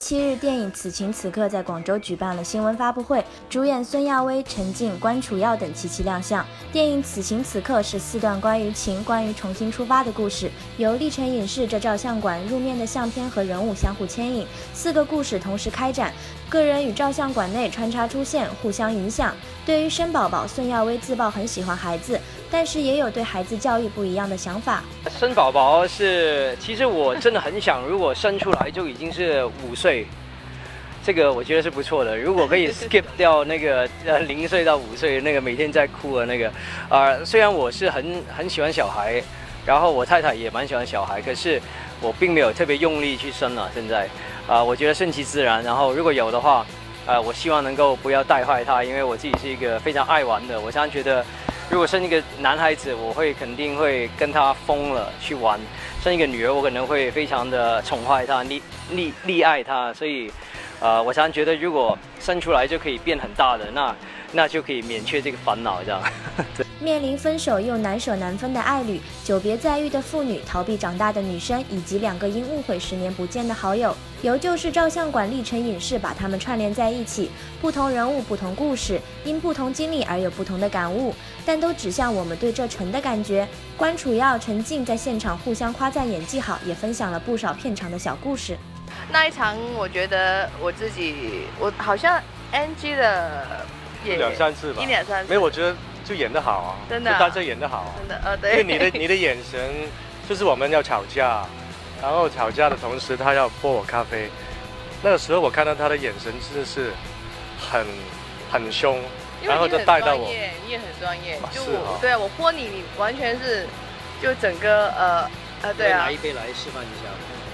七日，电影《此情此刻》在广州举办了新闻发布会，主演孙亚威、陈静、关楚耀等齐齐亮相。电影《此情此刻》是四段关于情、关于重新出发的故事，由历城影视这照相馆入面的相片和人物相互牵引，四个故事同时开展，个人与照相馆内穿插出现，互相影响。对于生宝宝，孙亚威自曝很喜欢孩子，但是也有对孩子教育不一样的想法。生宝宝是，其实我真的很想，如果生出来就已经是五岁，这个我觉得是不错的。如果可以 skip 掉那个呃零岁到五岁那个每天在哭的那个，呃，虽然我是很很喜欢小孩，然后我太太也蛮喜欢小孩，可是我并没有特别用力去生了。现在，啊，我觉得顺其自然。然后如果有的话，呃，我希望能够不要带坏他，因为我自己是一个非常爱玩的。我常常觉得，如果生一个男孩子，我会肯定会跟他疯了去玩；生一个女儿，我可能会非常的宠坏她、溺溺溺爱她。所以，呃，我常常觉得，如果生出来就可以变很大的，那那就可以免却这个烦恼，这样。面临分手又难舍难分的爱侣，久别再遇的父女，逃避长大的女生，以及两个因误会十年不见的好友，由旧式照相馆历程影视把他们串联在一起。不同人物，不同故事，因不同经历而有不同的感悟，但都指向我们对这城的感觉。关楚耀、陈静在现场互相夸赞演技好，也分享了不少片场的小故事。那一场，我觉得我自己，我好像 NG 的一两三次吧，一两三次。没有，我觉得。就演得好啊，真的，就大家演得好，啊。真的，呃，对，因为你的你的眼神，就是我们要吵架，然后吵架的同时，他要泼我咖啡，那个时候我看到他的眼神真的是很很凶，然后就带到我，你也很专业，就我，对啊，我泼你，你完全是就整个呃呃，对啊，拿一杯来示范一下，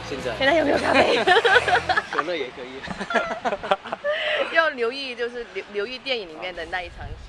现在。现在有没有咖啡？可乐也可以，要留意就是留留意电影里面的那一场戏。